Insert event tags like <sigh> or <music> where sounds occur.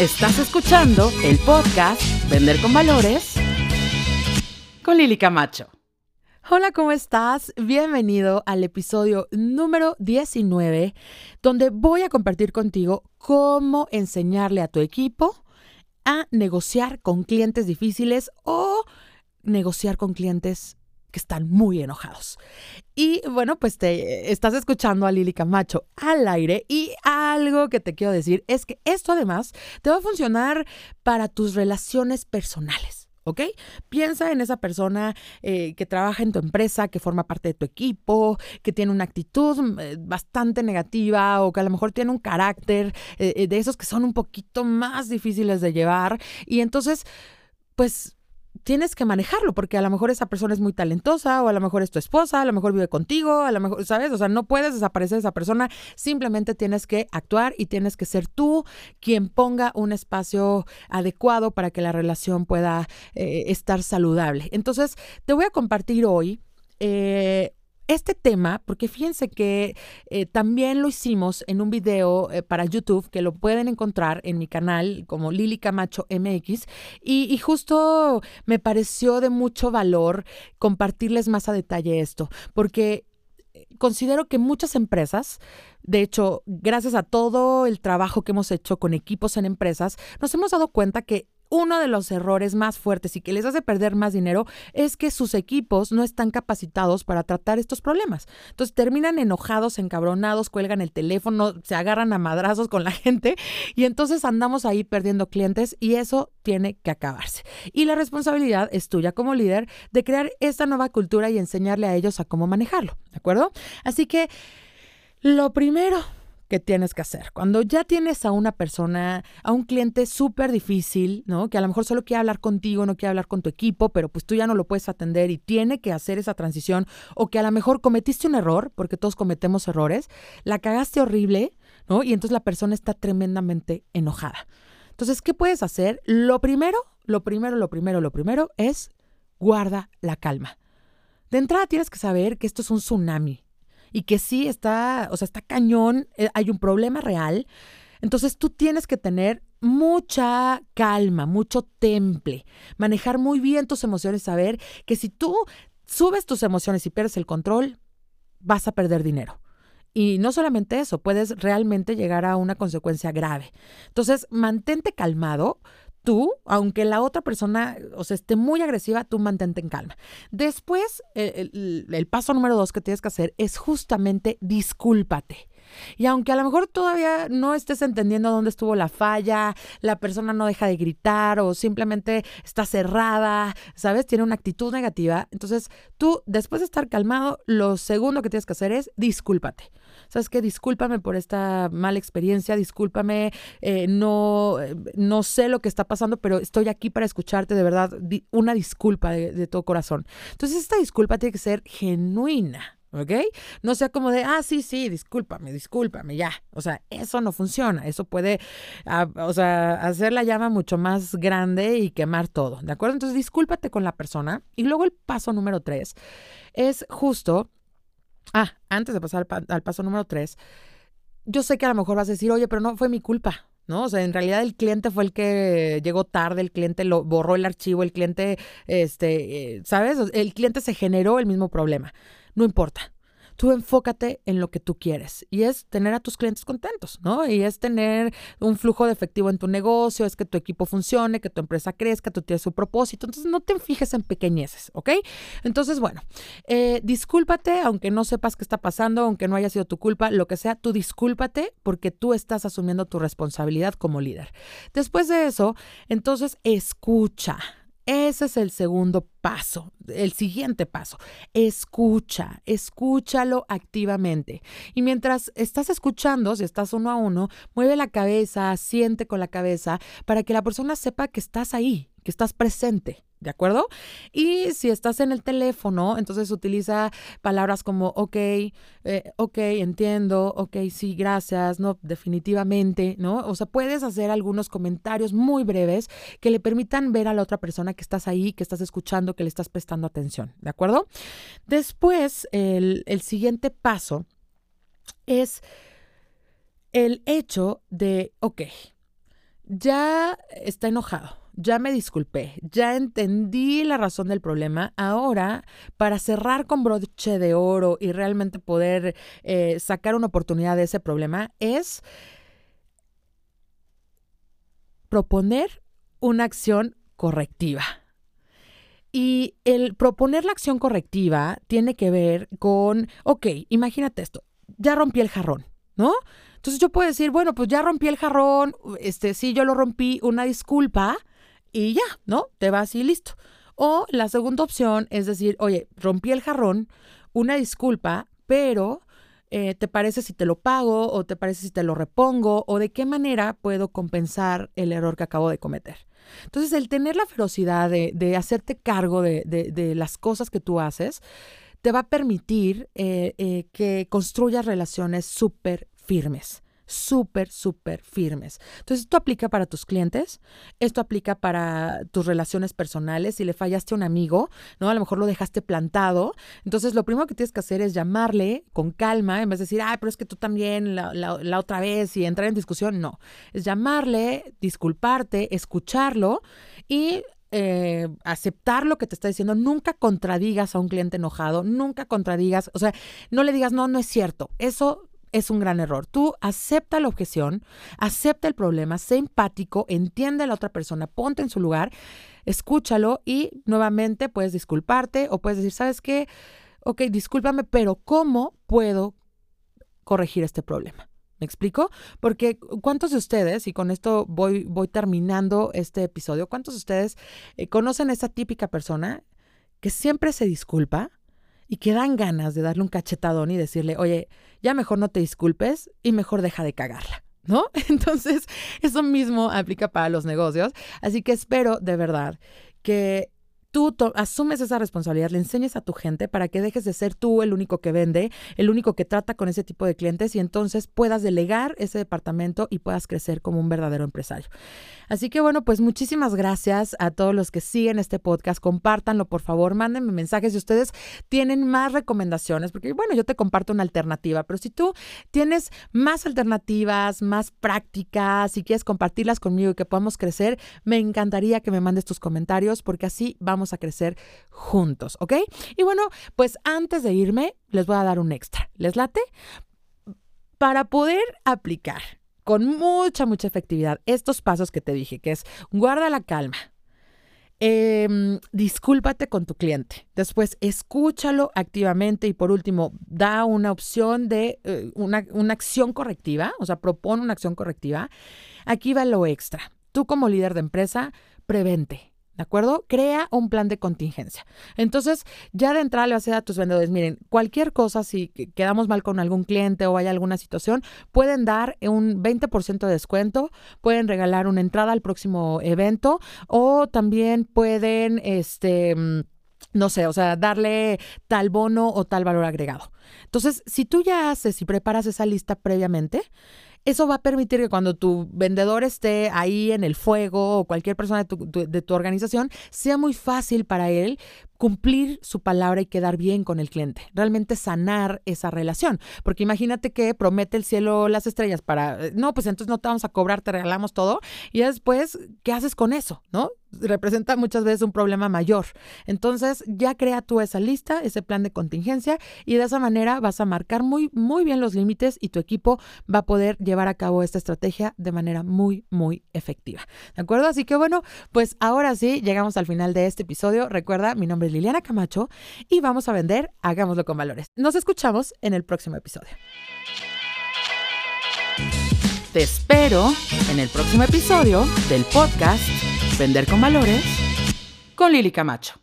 Estás escuchando el podcast Vender con Valores con Lili Camacho. Hola, ¿cómo estás? Bienvenido al episodio número 19, donde voy a compartir contigo cómo enseñarle a tu equipo a negociar con clientes difíciles o negociar con clientes que están muy enojados. Y bueno, pues te estás escuchando a Lili Camacho al aire y algo que te quiero decir es que esto además te va a funcionar para tus relaciones personales. ¿ok? Piensa en esa persona eh, que trabaja en tu empresa, que forma parte de tu equipo, que tiene una actitud eh, bastante negativa o que a lo mejor tiene un carácter eh, de esos que son un poquito más difíciles de llevar. Y entonces, pues tienes que manejarlo, porque a lo mejor esa persona es muy talentosa, o a lo mejor es tu esposa, a lo mejor vive contigo, a lo mejor, ¿sabes? O sea, no puedes desaparecer esa persona, simplemente tienes que actuar y tienes que ser tú quien ponga un espacio adecuado para que la relación pueda eh, estar saludable. Entonces, te voy a compartir hoy eh, este tema, porque fíjense que eh, también lo hicimos en un video eh, para YouTube que lo pueden encontrar en mi canal como Lili Camacho MX y, justo me pareció de mucho valor compartirles más a detalle esto, porque eh, considero que muchas empresas, de hecho, gracias a todo el trabajo que hemos hecho con equipos en empresas, nos hemos dado cuenta que uno de los errores más fuertes y que les hace perder más dinero es que sus equipos no están capacitados para tratar estos problemas. Entonces terminan enojados, encabronados, cuelgan el teléfono, se agarran a madrazos con la <laughs> gente y entonces andamos ahí perdiendo clientes y eso tiene que acabarse. Y la responsabilidad es tuya como líder de crear esta nueva cultura y enseñarle a ellos a cómo manejarlo, ¿de acuerdo? Así que lo primero que tienes que hacer. Cuando ya tienes a una persona, a un cliente súper difícil, ¿no? Que a lo mejor solo quiere hablar contigo, no quiere hablar con tu equipo, pero pues tú ya no lo puedes atender y tiene que hacer esa transición, o que a lo mejor cometiste un error, porque todos cometemos errores, la cagaste horrible, ¿no? Y entonces la persona está tremendamente enojada. Entonces, ¿qué puedes hacer? Lo primero, lo primero, lo primero, lo primero es guarda la calma. De entrada tienes que saber que esto es un tsunami, y que sí está, o sea, está cañón, eh, hay un problema real. Entonces tú tienes que tener mucha calma, mucho temple, manejar muy bien tus emociones, saber que si tú subes tus emociones y pierdes el control, vas a perder dinero. Y no solamente eso, puedes realmente llegar a una consecuencia grave. Entonces, mantente calmado, tú, aunque la otra persona, o sea, esté muy agresiva, tú mantente en calma. Después, el, el, paso número dos que tienes que hacer es justamente discúlpate. Y aunque a lo mejor todavía no estés entendiendo dónde estuvo la falla, la persona no deja de gritar o simplemente está cerrada, ¿sabes? Tiene una actitud negativa. Entonces, tú, después de estar calmado, lo segundo que tienes que hacer es discúlpate. ¿sabes qué? Discúlpame por esta mala experiencia, discúlpame, eh, no, no sé lo que está pasando, pero estoy aquí para escucharte, de verdad, una disculpa de, de todo corazón. Entonces, esta disculpa tiene que ser genuina. ¿Ok? No sea como de, ah, sí, sí, discúlpame, discúlpame, ya. O sea, eso no funciona. Eso puede, ah, o sea, hacer la llama mucho más grande y quemar todo. ¿De acuerdo? Entonces, discúlpate con la persona. Y luego el paso número tres es justo Ah, antes de pasar al, paso número tres, yo sé que a lo mejor vas a decir, oye, pero no fue mi culpa. ¿no? O sea, en realidad el cliente fue el que llegó tarde, el cliente lo borró el archivo, el cliente, este, eh, ¿sabes? El cliente se generó el mismo problema. No importa tú enfócate en lo que tú quieres y es tener a tus clientes contentos, ¿no? Y es tener un flujo de efectivo en tu negocio, es que tu equipo funcione, que tu empresa crezca, tú tienes su propósito. Entonces no te fijes en pequeñeces, ¿ok? Entonces, bueno, eh, discúlpate, aunque no sepas qué está pasando, aunque no haya sido tu culpa, lo que sea, tú discúlpate porque tú estás asumiendo tu responsabilidad como líder. Después de eso, entonces escucha. Ese es el segundo paso, el siguiente paso. Escucha, escúchalo activamente. Y mientras estás escuchando, si estás uno a uno, mueve la cabeza, siente con la cabeza para que la persona sepa que estás ahí, que estás presente. ¿De acuerdo? Y si estás en el teléfono, entonces utiliza palabras como ok, eh, ok, entiendo, ok, sí, gracias, no, definitivamente, ¿no? O sea, puedes hacer algunos comentarios muy breves que le permitan ver a la otra persona que estás ahí, que estás escuchando, que le estás prestando atención, ¿de acuerdo? Después, el, el siguiente paso es el hecho de, ok, ya está enojado, ya me disculpé, ya entendí la razón del problema. Ahora, para cerrar con broche de oro y realmente poder eh, sacar una oportunidad de ese problema, es proponer una acción correctiva. Y el proponer la acción correctiva tiene que ver con, ok, imagínate esto, ya rompí el jarrón, ¿no? Entonces yo puedo decir, bueno, pues ya rompí el jarrón, este, sí, yo lo rompí, una disculpa y ya, ¿no? Te vas y listo. O la segunda opción es decir, oye, rompí el jarrón, una disculpa, pero eh, ¿te parece si te lo pago o te parece si te lo repongo o de qué manera puedo compensar el error que acabo de cometer? Entonces, el tener la ferocidad de, hacerte cargo de, las cosas que tú haces, te va a permitir eh, eh, que construyas relaciones súper firmes súper, súper firmes. Entonces, esto aplica para tus clientes, esto aplica para tus relaciones personales. Si le fallaste a un amigo, ¿no? A lo mejor lo dejaste plantado. Entonces, lo primero que tienes que hacer es llamarle con calma, en vez de decir, ah, pero es que tú también la, otra vez y entrar en discusión. No, es llamarle, disculparte, escucharlo y eh, aceptar lo que te está diciendo, nunca contradigas a un cliente enojado, nunca contradigas, o sea, no le digas, no, no es cierto, eso es un gran error. Tú acepta la objeción, acepta el problema, sé empático, entiende a la otra persona, ponte en su lugar, escúchalo y nuevamente puedes disculparte o puedes decir, ¿sabes qué? Ok, discúlpame, pero ¿cómo puedo corregir este problema? ¿Me explico? Porque ¿cuántos de ustedes, y con esto voy, voy terminando este episodio, cuántos de ustedes eh, conocen a esa típica persona que siempre se disculpa, y que dan ganas de darle un cachetadón y decirle, oye, ya mejor no te disculpes y mejor deja de cagarla. ¿No? <laughs> Entonces, eso mismo aplica para los negocios. Así que espero de verdad que tú asumes esa responsabilidad, le enseñes a tu gente para que dejes de ser tú el único que vende, el único que trata con ese tipo de clientes y entonces puedas delegar ese departamento y puedas crecer como un verdadero empresario. Así que bueno, pues muchísimas gracias a todos los que siguen este podcast. Compártanlo, por favor. Mándenme mensajes si ustedes tienen más recomendaciones, porque bueno, yo te comparto una alternativa, pero si tú tienes más alternativas, más prácticas, si quieres compartirlas conmigo y que podamos crecer, me encantaría que me mandes tus comentarios porque así vamos a crecer juntos, ¿ok? Y bueno, pues antes de irme, les voy a dar un extra. ¿Les late? Para poder aplicar con mucha, mucha efectividad estos pasos que te dije, que es guarda la calma, em, discúlpate con tu cliente. Después, escúchalo activamente y por último, da una opción de eh, una, una, acción correctiva, o sea, propone una acción correctiva. Aquí va lo extra. Tú como líder de empresa, prevente. ¿De acuerdo? Crea un plan de contingencia. Entonces, ya de entrada le vas a decir a tus vendedores, miren, cualquier cosa, si quedamos mal con algún cliente o hay alguna situación, pueden dar un 20% de descuento, pueden regalar una entrada al próximo evento o también pueden, este mm, no sé, o sea, darle tal bono o tal valor agregado. Entonces, si tú ya haces y preparas esa lista previamente, eso va a permitir que cuando tu vendedor esté ahí en el fuego o cualquier persona de tu, de tu organización, sea muy fácil para él cumplir su palabra y quedar bien con el cliente, realmente sanar esa relación. Porque imagínate que promete el cielo las estrellas para, eh, no, pues entonces no te vamos a cobrar, te regalamos todo. Y después, ¿qué haces con eso? ¿No? Representa muchas veces un problema mayor. Entonces, ya crea tú esa lista, ese plan de contingencia y de esa manera vas a marcar muy, muy bien los límites y tu equipo va a poder llevar a cabo esta estrategia de manera muy, muy efectiva. ¿De acuerdo? Así que bueno, pues ahora sí, llegamos al final de este episodio. Recuerda, mi nombre Liliana Camacho y vamos a vender Hagámoslo con Valores. Nos escuchamos en el próximo episodio. Te espero en el próximo episodio del podcast Vender con Valores con Lili Camacho.